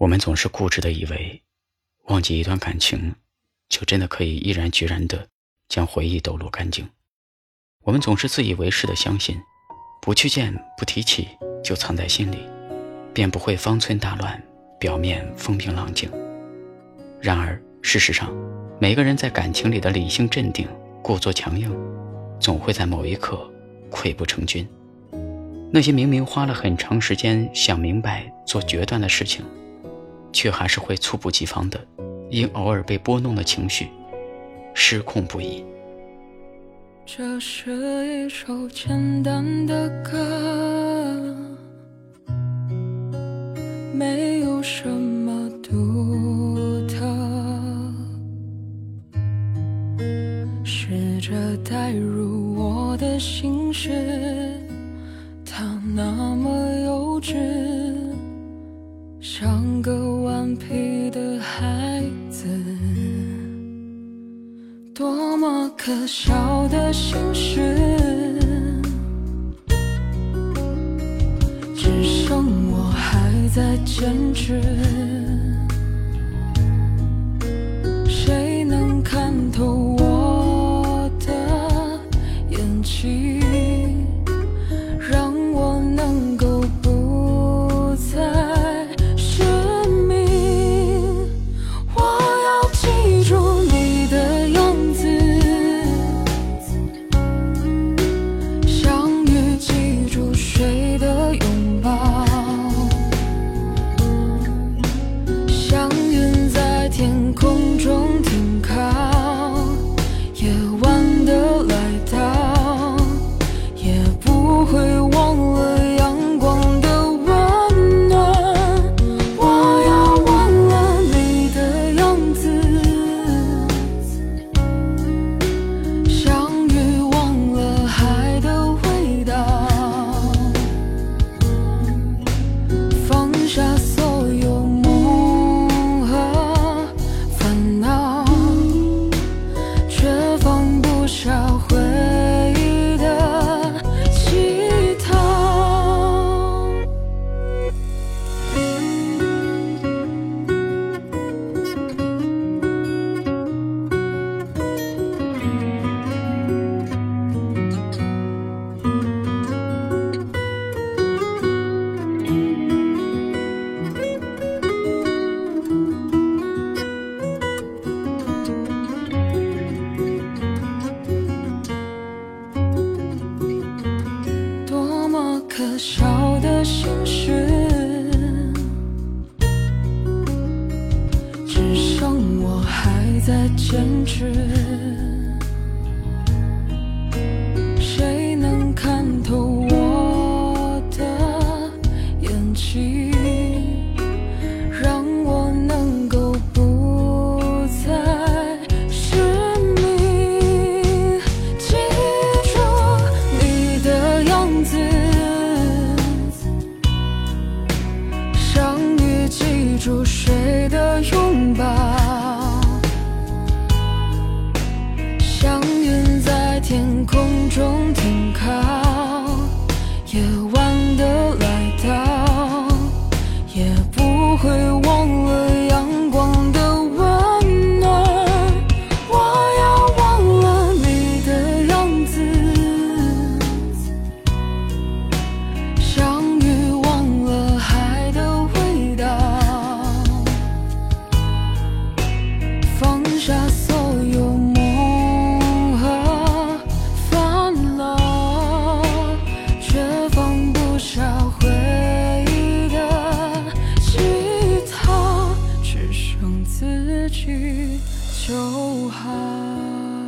我们总是固执的以为，忘记一段感情，就真的可以毅然决然的将回忆抖落干净。我们总是自以为是的相信，不去见、不提起，就藏在心里，便不会方寸大乱，表面风平浪静。然而，事实上，每个人在感情里的理性镇定、故作强硬，总会在某一刻溃不成军。那些明明花了很长时间想明白、做决断的事情，却还是会猝不及防的，因偶尔被拨弄的情绪，失控不已。这是一首简单的歌，没有什么独特，试着带入我的心事。它那么幼稚，像个顽皮的孩子，多么可笑的心事，只剩我还在坚持。可笑的心事。只剩我还在坚持。谁能看透我的眼睛？you 去就好。